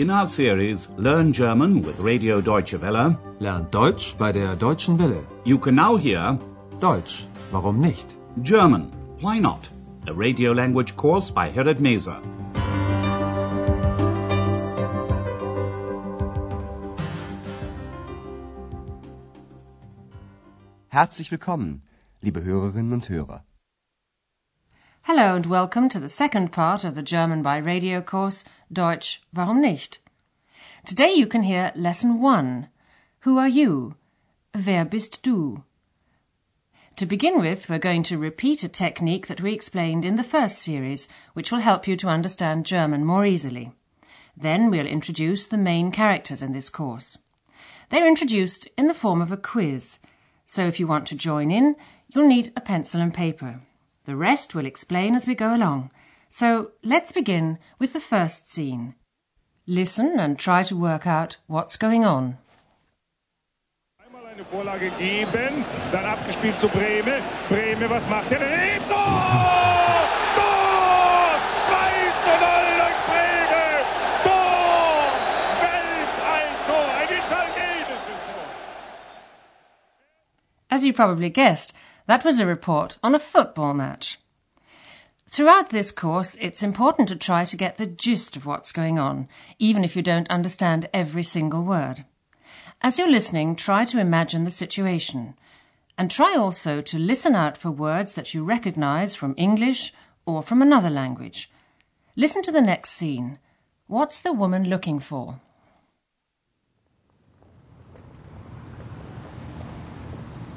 In our series Learn German with Radio Deutsche Welle, Lernt Deutsch bei der Deutschen Welle. you can now hear Deutsch, warum nicht? German, Why Not? A radio language course by Herrad Meser. Herzlich willkommen, liebe Hörerinnen und Hörer. Hello and welcome to the second part of the German by Radio course Deutsch, warum nicht? Today you can hear lesson one. Who are you? Wer bist du? To begin with, we're going to repeat a technique that we explained in the first series, which will help you to understand German more easily. Then we'll introduce the main characters in this course. They're introduced in the form of a quiz, so if you want to join in, you'll need a pencil and paper. The rest we'll explain as we go along. So let's begin with the first scene. Listen and try to work out what's going on. Eine Vorlage geben, dann abgespielt zu Brehme. Brehme, was macht er? Tor! Tor! 2 zu 0 durch Brehme! Tor! Welteintor! Ein italienisches Tor! As you probably guessed, that was a report on a football match. Throughout this course, it's important to try to get the gist of what's going on, even if you don't understand every single word. As you're listening, try to imagine the situation. And try also to listen out for words that you recognize from English or from another language. Listen to the next scene. What's the woman looking for?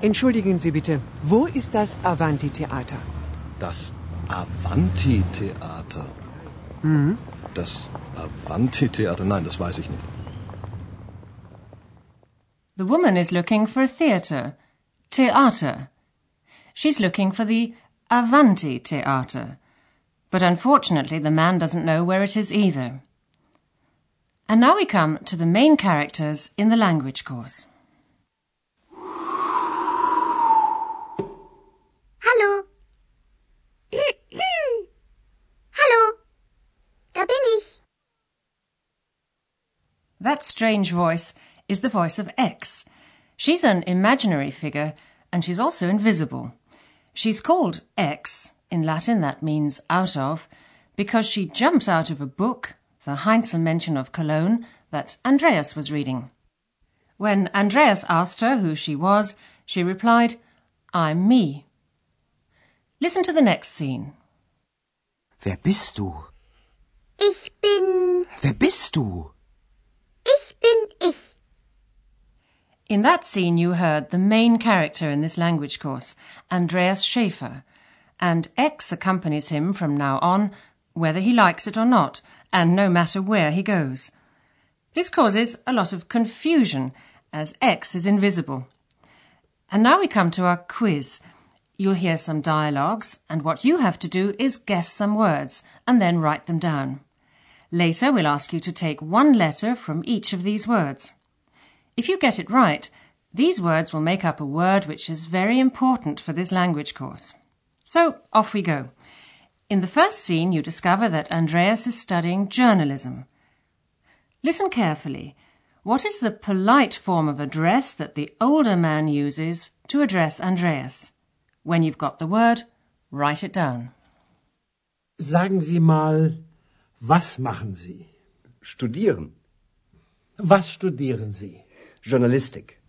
Entschuldigen Sie bitte, wo ist das Avanti-Theater? Das Avanti-Theater. Mhm. Das Avanti-Theater, nein, das weiß ich nicht. The woman is looking for a theatre, theater. She's looking for the Avanti Theater. But unfortunately, the man doesn't know where it is either. And now we come to the main characters in the language course. Hallo. Hallo. Da bin ich. That strange voice is the voice of X. She's an imaginary figure and she's also invisible. She's called X, in Latin that means out of, because she jumped out of a book, the Heinzelmännchen of Cologne, that Andreas was reading. When Andreas asked her who she was, she replied, I'm me. Listen to the next scene. Wer bist du? Ich bin. Wer bist du? Ich bin ich. In that scene, you heard the main character in this language course, Andreas Schaefer, and X accompanies him from now on, whether he likes it or not, and no matter where he goes. This causes a lot of confusion, as X is invisible. And now we come to our quiz. You'll hear some dialogues, and what you have to do is guess some words, and then write them down. Later, we'll ask you to take one letter from each of these words. If you get it right, these words will make up a word which is very important for this language course. So, off we go. In the first scene, you discover that Andreas is studying journalism. Listen carefully. What is the polite form of address that the older man uses to address Andreas? When you've got the word, write it down. Sagen Sie mal, was machen Sie? Studieren. Was studieren Sie? Journalistik.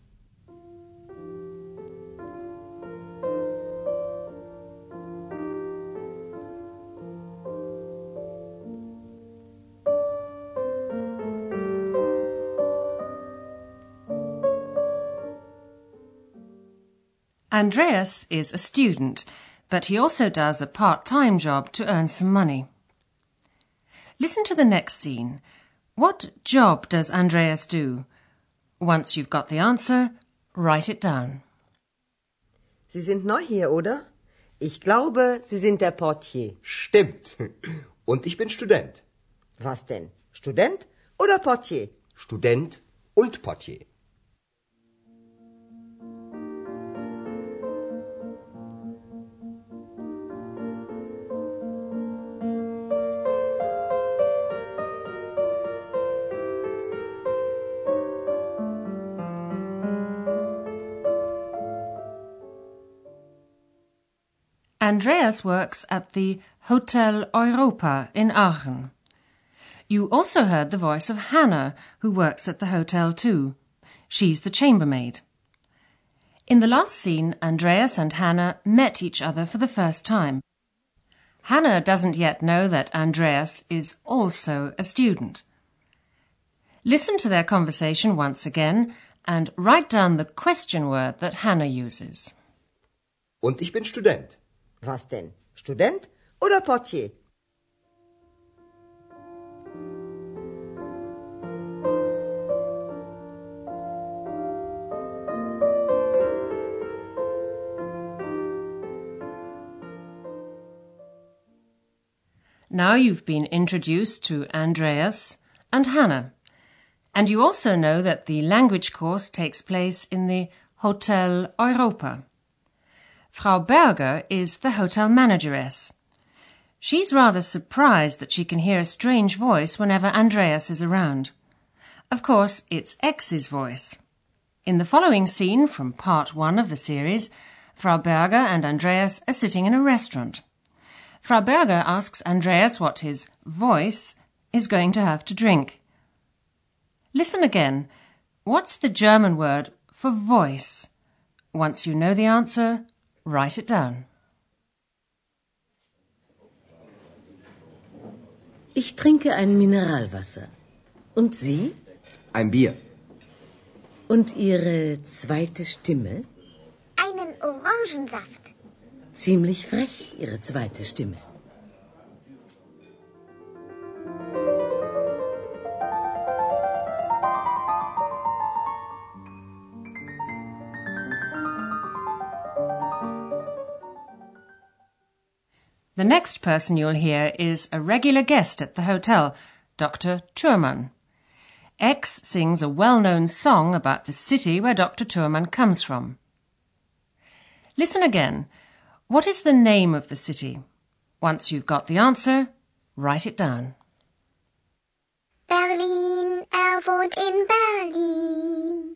Andreas is a student, but he also does a part-time job to earn some money. Listen to the next scene. What job does Andreas do? Once you've got the answer, write it down. Sie sind neu hier, oder? Ich glaube, Sie sind der Portier. Stimmt. Und ich bin Student. Was denn? Student oder Portier? Student und Portier. Andreas works at the Hotel Europa in Aachen. You also heard the voice of Hannah, who works at the hotel too. She's the chambermaid. In the last scene, Andreas and Hannah met each other for the first time. Hannah doesn't yet know that Andreas is also a student. Listen to their conversation once again and write down the question word that Hannah uses. Und ich bin Student. Was denn? Student oder Portier? Now you've been introduced to Andreas and Hannah. And you also know that the language course takes place in the Hotel Europa. Frau Berger is the hotel manageress. She's rather surprised that she can hear a strange voice whenever Andreas is around. Of course, it's X's voice. In the following scene from part one of the series, Frau Berger and Andreas are sitting in a restaurant. Frau Berger asks Andreas what his voice is going to have to drink. Listen again. What's the German word for voice? Once you know the answer, write it down. Ich trinke ein Mineralwasser. Und Sie? Ein Bier. Und Ihre zweite Stimme? Einen Orangensaft. Ziemlich frech, Ihre zweite Stimme. The next person you'll hear is a regular guest at the hotel, Dr. Thurman. X sings a well-known song about the city where Dr. Thurman comes from. Listen again. What is the name of the city? Once you've got the answer, write it down. Berlin, er wohnt in Berlin.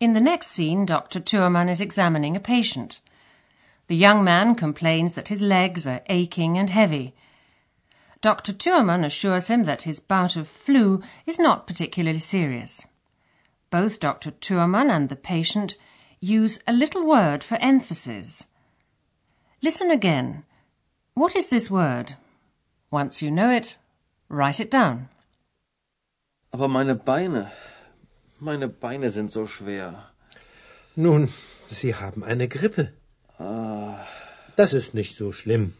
In the next scene, Dr. Thurman is examining a patient. The young man complains that his legs are aching and heavy. Dr. Thurman assures him that his bout of flu is not particularly serious. Both Dr. Thurman and the patient use a little word for emphasis. Listen again. What is this word? Once you know it, write it down. Aber meine Beine, meine Beine sind so schwer. Nun, Sie haben eine Grippe. Ah. Das ist nicht so schlimm.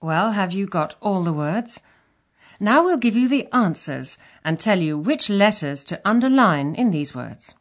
Well, have you got all the words? Now we'll give you the answers and tell you which letters to underline in these words.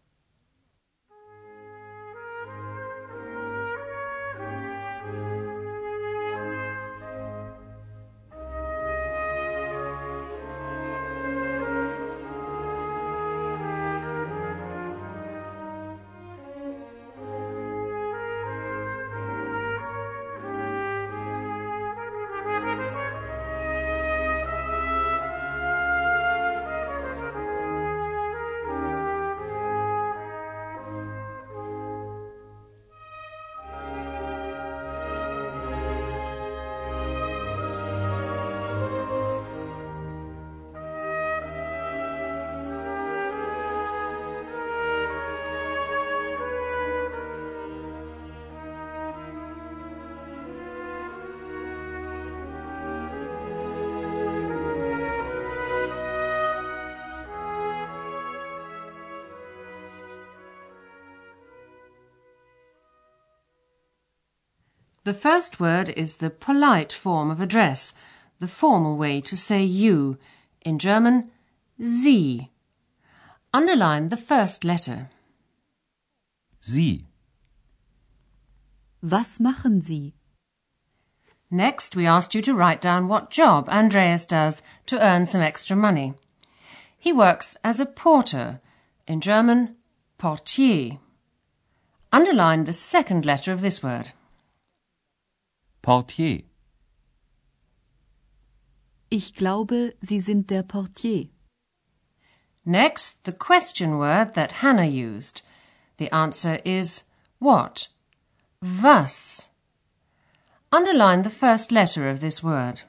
The first word is the polite form of address, the formal way to say you. In German, Sie. Underline the first letter. Sie. Was machen Sie? Next, we asked you to write down what job Andreas does to earn some extra money. He works as a porter, in German, Portier. Underline the second letter of this word. Portier. Ich glaube, Sie sind der Portier. Next, the question word that Hannah used. The answer is what? Was. Underline the first letter of this word.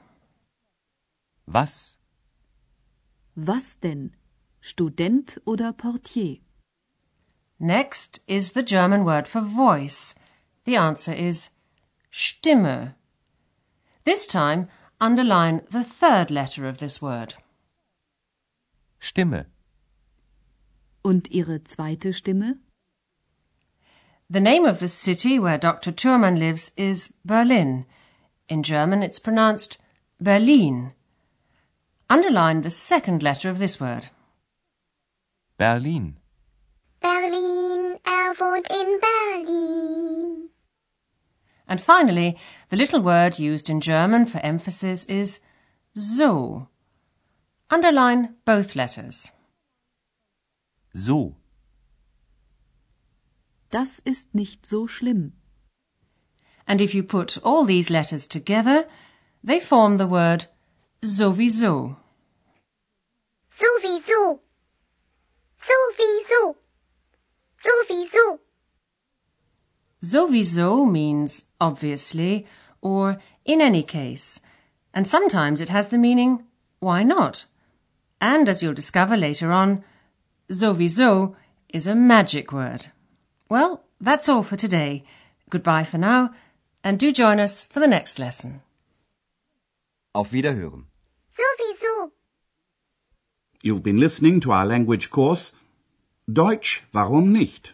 Was? Was denn? Student oder Portier? Next is the German word for voice. The answer is Stimme. This time, underline the third letter of this word. Stimme. Und Ihre zweite Stimme? The name of the city where Dr. Thurman lives is Berlin. In German, it's pronounced Berlin. Underline the second letter of this word. Berlin. Berlin, er wohnt in Berlin. And finally, the little word used in German for emphasis is so. Underline both letters. So. Das ist nicht so schlimm. And if you put all these letters together, they form the word sowieso. Sowieso. Sowieso. Sowieso. Sowieso means obviously or in any case, and sometimes it has the meaning why not? And as you'll discover later on, sowieso is a magic word. Well, that's all for today. Goodbye for now, and do join us for the next lesson. Auf Wiederhören. Sowieso. You've been listening to our language course Deutsch, warum nicht?